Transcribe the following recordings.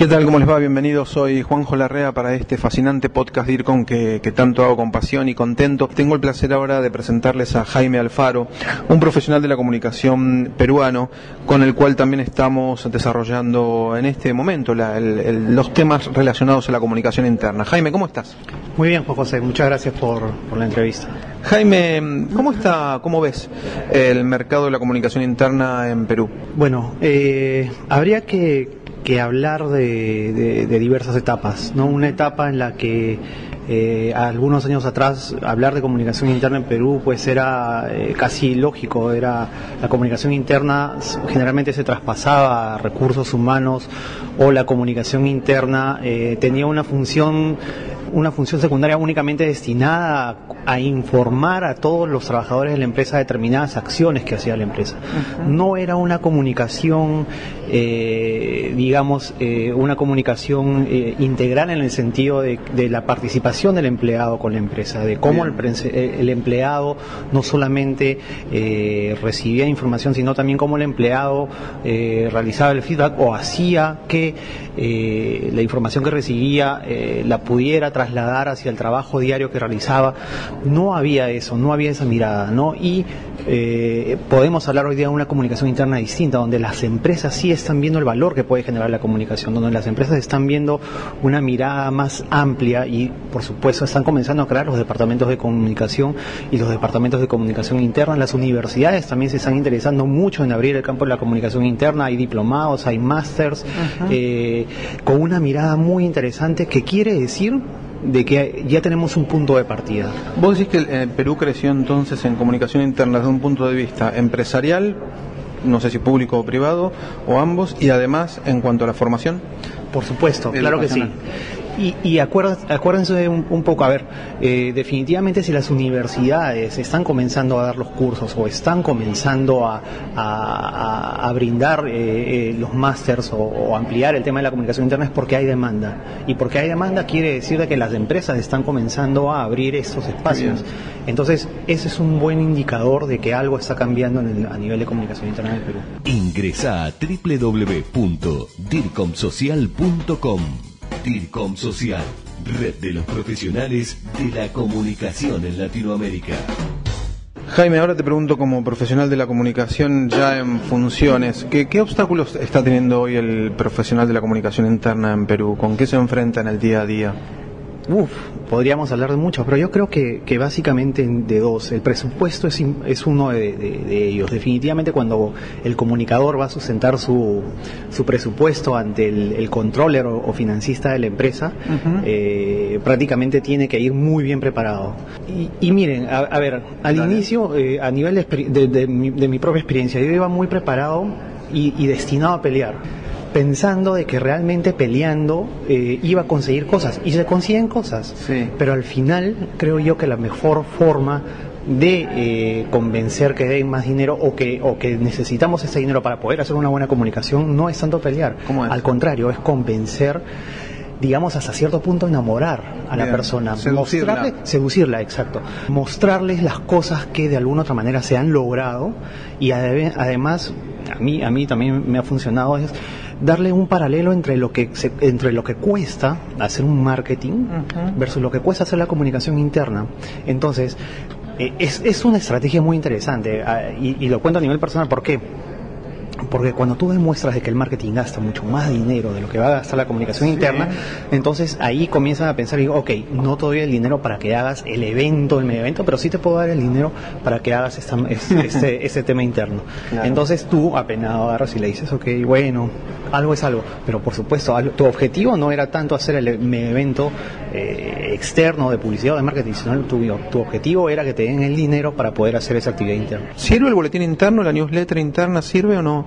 ¿Qué tal? ¿Cómo les va? Bienvenidos. Soy Juanjo Larrea para este fascinante podcast DIRCOM que, que, tanto hago con pasión y contento. Tengo el placer ahora de presentarles a Jaime Alfaro, un profesional de la comunicación peruano, con el cual también estamos desarrollando en este momento la, el, el, los temas relacionados a la comunicación interna. Jaime, ¿cómo estás? Muy bien, Juan José. Muchas gracias por, por la entrevista. Jaime, ¿cómo está, cómo ves el mercado de la comunicación interna en Perú? Bueno, eh, habría que que hablar de, de, diversas etapas, ¿no? Una etapa en la que eh, algunos años atrás hablar de comunicación interna en Perú pues era eh, casi lógico, era la comunicación interna generalmente se traspasaba a recursos humanos o la comunicación interna eh, tenía una función una función secundaria únicamente destinada a, a, informar a todos los trabajadores de la empresa determinadas acciones que hacía la empresa. Uh -huh. No era una comunicación, eh, digamos, eh, una comunicación eh, integral en el sentido de, de, la participación del empleado con la empresa, de cómo el, el, empleado no solamente recibía información, sino también cómo el empleado realizaba el feedback o hacía que la información que recibía la pudiera trasladar hacia el trabajo diario que realizaba. No había eso, no había esa mirada, ¿no? Y eh, podemos hablar hoy día de una comunicación interna distinta, donde las empresas sí están viendo el valor que puede generar la comunicación, donde las empresas están viendo una mirada más amplia y, por supuesto, están comenzando a crear los departamentos de comunicación y los departamentos de comunicación interna. Las universidades también se están interesando mucho en abrir el campo de la comunicación interna. Hay diplomados, hay másters, eh, con una mirada muy interesante que quiere decir de que ya tenemos un punto de partida. Vos decís que eh, Perú creció entonces en comunicación interna desde un punto de vista empresarial, no sé si público o privado, o ambos, y además en cuanto a la formación. Por supuesto, claro que sí. Y, y acuérdense un, un, poco, a ver, eh, definitivamente si las universidades están comenzando a dar los cursos o están comenzando a, a, a brindar eh, eh, los másters o, o, ampliar el tema de la comunicación interna es porque hay demanda. Y porque hay demanda quiere decir de que las empresas están comenzando a abrir estos espacios. Entonces, ese es un buen indicador de que algo está cambiando en el, a nivel de comunicación interna en el Perú. Ingresa a www.dircomsocial.com DIRCOM Social, red de los profesionales de la comunicación en Latinoamérica. Jaime, ahora te pregunto como profesional de la comunicación ya en funciones, ¿qué, ¿qué, obstáculos está teniendo hoy el profesional de la comunicación interna en Perú? ¿Con qué se enfrenta en el día a día? Uf, podríamos hablar de mucho, pero yo creo que, que básicamente de dos. El presupuesto es, es uno de, de, de, ellos. Definitivamente cuando el comunicador va a sustentar su, su presupuesto ante el, el controller o, o, financista de la empresa, uh -huh. eh, prácticamente tiene que ir muy bien preparado. Y, y miren, a, a, ver, al Dale. inicio, eh, a nivel de, mi, de, mi, propia experiencia, yo iba muy preparado y, y destinado a pelear pensando de que realmente peleando eh, iba a conseguir cosas y se consiguen cosas sí. pero al final creo yo que la mejor forma de eh, convencer que den más dinero o que, o que necesitamos ese dinero para poder hacer una buena comunicación no es tanto pelear es? al contrario es convencer digamos hasta cierto punto enamorar a Bien. la persona, seducirla. mostrarle, seducirla, exacto, mostrarles las cosas que de alguna otra manera se han logrado y además a mí a mí también me ha funcionado es darle un paralelo entre lo que se, entre lo que cuesta hacer un marketing uh -huh. versus lo que cuesta hacer la comunicación interna. Entonces, eh, es, es, una estrategia muy interesante uh, y, y, lo cuento a nivel personal. ¿Por qué? Porque cuando tú demuestras de que el marketing gasta mucho más dinero de lo que va a gastar la comunicación sí. interna, entonces ahí comienzan a pensar, digo, ok, no te doy el dinero para que hagas el evento, el medio evento, pero sí te puedo dar el dinero para que hagas esta, este, este, este, tema interno. Claro. Entonces tú apenas agarras y le dices, ok, bueno, algo es algo, pero por supuesto, tu objetivo no era tanto hacer el evento eh, externo de publicidad o de marketing, sino tu, tu objetivo era que te den el dinero para poder hacer esa actividad interna. ¿Sirve el boletín interno, la newsletter interna, sirve o no?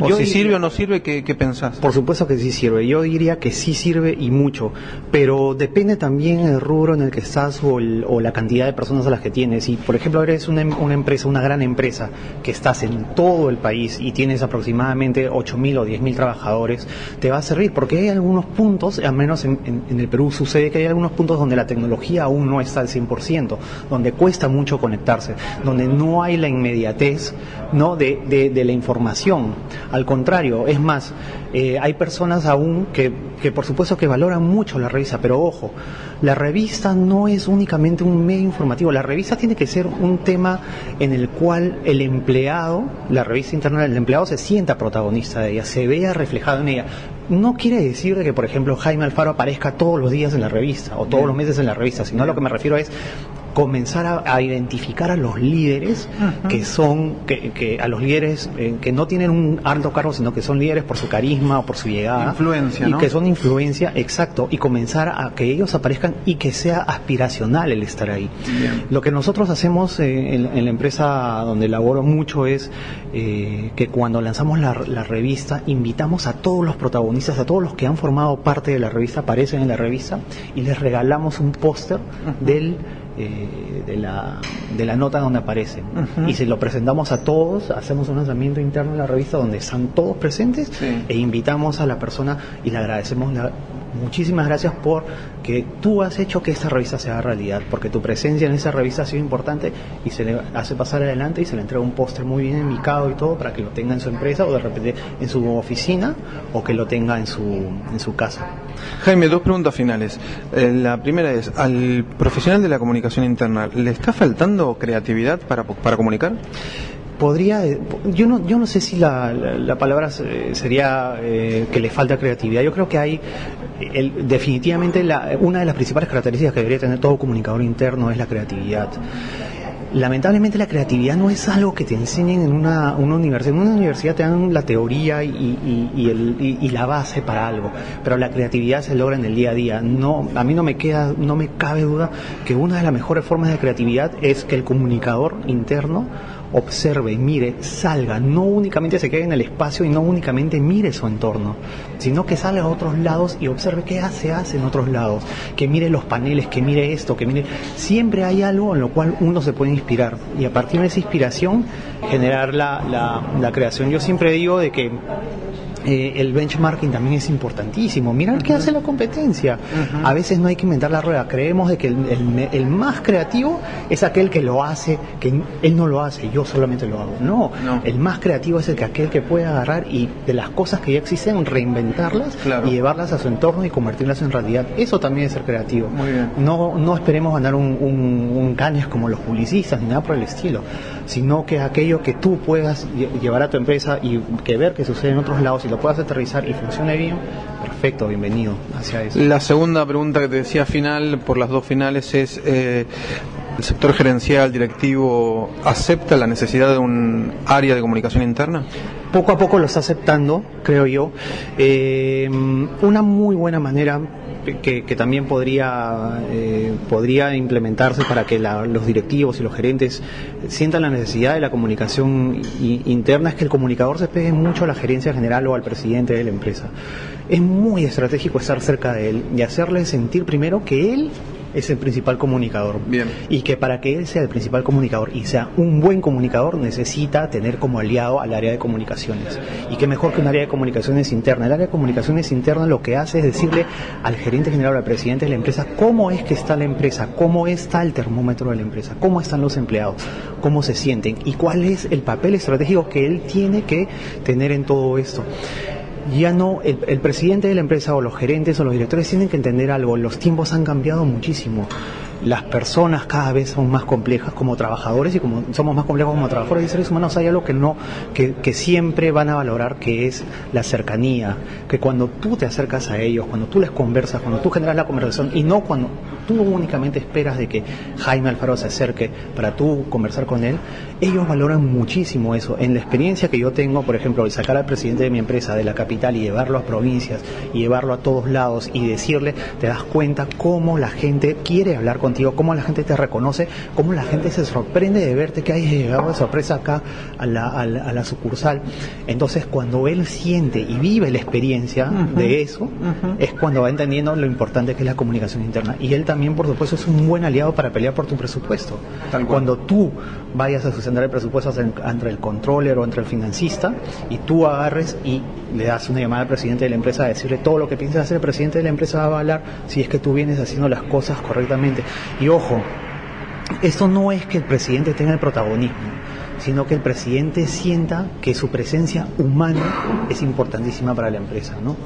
O si sirve o no sirve, ¿qué, ¿qué, pensás? Por supuesto que sí sirve. Yo diría que sí sirve y mucho. Pero depende también el rubro en el que estás o, o la cantidad de personas a las que tienes. Si, por ejemplo, eres una, una, empresa, una gran empresa, que estás en todo el país y tienes aproximadamente 8.000 o 10.000 trabajadores, te va a servir. Porque hay algunos puntos, al menos en, en, en, el Perú sucede que hay algunos puntos donde la tecnología aún no está al 100%, donde cuesta mucho conectarse, donde no hay la inmediatez ¿no? de, de, de la información. Al contrario, es más, eh, hay personas aún que, que, por supuesto que valoran mucho la revista, pero ojo, la revista no es únicamente un medio informativo, la revista tiene que ser un tema en el cual el empleado, la revista interna del empleado se sienta protagonista de ella, se vea reflejado en ella. No quiere decir que, por ejemplo, Jaime Alfaro aparezca todos los días en la revista o todos los meses en la revista, sino a lo que me refiero es comenzar a, a, identificar a los líderes uh -huh. que son, que, que, a los líderes eh, que no tienen un alto cargo, sino que son líderes por su carisma o por su llegada. Influencia, y ¿no? que son influencia, exacto, y comenzar a que ellos aparezcan y que sea aspiracional el estar ahí. Bien. Lo que nosotros hacemos eh, en, en, la empresa donde laboro mucho es eh, que cuando lanzamos la, la, revista, invitamos a todos los protagonistas, a todos los que han formado parte de la revista, aparecen en la revista, y les regalamos un póster uh -huh. del eh, de, la, de la nota donde aparecen. Uh -huh. Y se lo presentamos a todos, hacemos un lanzamiento interno de la revista donde están todos presentes sí. e invitamos a la persona y le agradecemos la, muchísimas gracias por que tú has hecho que esta revista sea realidad, porque tu presencia en esa revista ha sido importante y se le hace pasar adelante y se le entrega un póster muy bien enmicado y todo para que lo tenga en su empresa o de repente en su oficina o que lo tenga en su, en su casa. Jaime, dos preguntas finales. Eh, la primera es, ¿al profesional de la comunicación interna le está faltando creatividad para, para comunicar? Podría yo no yo no sé si la, la, la palabra sería eh, que le falta creatividad yo creo que hay el, definitivamente la, una de las principales características que debería tener todo comunicador interno es la creatividad lamentablemente la creatividad no es algo que te enseñen en una, universidad. En una universidad te dan la teoría y, y, y, el, y, la base para algo, pero la creatividad se logra en el día a día. No, a mí no me queda, no me cabe duda que una de las mejores formas de creatividad es que el comunicador interno observe, mire, salga, no únicamente se quede en el espacio y no únicamente mire su entorno, sino que salga a otros lados y observe qué se hace en otros lados, que mire los paneles, que mire esto, que mire, siempre hay algo en lo cual uno se puede inspirar. Y a partir de esa inspiración generar la, la, la creación. Yo siempre digo de que eh, el benchmarking también es importantísimo. Mirar uh -huh. qué hace la competencia. Uh -huh. A veces no hay que inventar la rueda. Creemos de que el, el, el, más creativo es aquel que lo hace, que él no lo hace, yo solamente lo hago. No, no. el más creativo es el que aquel que puede agarrar y de las cosas que ya existen reinventarlas claro. y llevarlas a su entorno y convertirlas en realidad. Eso también es ser creativo. Muy bien. No, no esperemos ganar un, un, un cañas como los publicistas ni nada por el estilo, sino que aquello que tú puedas llevar a tu empresa y que ver que sucede en otros lados y lo puedas aterrizar y funcione bien, perfecto, bienvenido hacia eso. La segunda pregunta que te decía final, por las dos finales, es eh, ¿el sector gerencial, directivo, acepta la necesidad de un área de comunicación interna? Poco a poco lo está aceptando, creo yo. Eh, una muy buena manera que, que, también podría, eh, podría implementarse para que la, los directivos y los gerentes sientan la necesidad de la comunicación i, interna es que el comunicador se pegue mucho a la gerencia general o al presidente de la empresa. Es muy estratégico estar cerca de él y hacerle sentir primero que él es el principal comunicador. Bien. Y que para que él sea el principal comunicador y sea un buen comunicador necesita tener como aliado al área de comunicaciones. Y que mejor que un área de comunicaciones interna. El área de comunicaciones interna lo que hace es decirle al gerente general, al presidente de la empresa, cómo es que está la empresa, cómo está el termómetro de la empresa, cómo están los empleados, cómo se sienten y cuál es el papel estratégico que él tiene que tener en todo esto ya no, el, el, presidente de la empresa o los gerentes o los directores tienen que entender algo, los tiempos han cambiado muchísimo. Las personas cada vez son más complejas como trabajadores y como somos más complejos como trabajadores y seres humanos hay algo que no, que, siempre van a valorar que es la cercanía, que cuando tú te acercas a ellos, cuando tú les conversas, cuando tú generas la conversación y no cuando tú únicamente esperas de que Jaime Alfaro se acerque para tú conversar con él, ellos valoran muchísimo eso. En la experiencia que yo tengo, por ejemplo, de sacar al presidente de mi empresa de la capital y llevarlo a provincias y llevarlo a todos lados y decirle, te das cuenta cómo la gente quiere hablar con contigo, cómo la gente te reconoce, cómo la gente se sorprende de verte que hay llegado de sorpresa acá a la, a la, sucursal. Entonces, cuando él siente y vive la experiencia de eso, es cuando va entendiendo lo importante que es la comunicación interna. Y él también, por supuesto, es un buen aliado para pelear por tu presupuesto. Cuando tú vayas a sustentar el presupuesto entre el controller o entre el financista y tú agarres y le das una llamada al presidente de la empresa a decirle todo lo que piensas hacer, el presidente de la empresa va a avalar si es que tú vienes haciendo las cosas correctamente. Y ojo, esto no es que el presidente tenga el protagonismo, sino que el presidente sienta que su presencia humana es importantísima para la empresa. ¿no?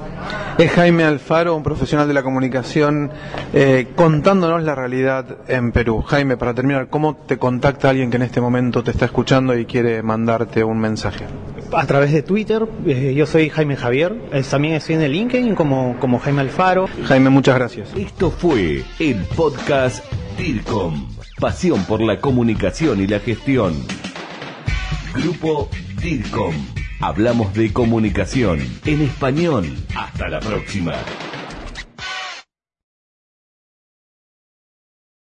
Es Jaime Alfaro, un profesional de la comunicación, eh, contándonos la realidad en Perú. Jaime, para terminar, ¿cómo te contacta alguien que en este momento te está escuchando y quiere mandarte un mensaje? A través de Twitter, eh, yo soy Jaime Javier, también estoy en el LinkedIn como, como Jaime Alfaro. Jaime, muchas gracias. Esto fue el podcast DIRCOM, pasión por la comunicación y la gestión. Grupo DIRCOM. Hablamos de comunicación en español. Hasta la próxima.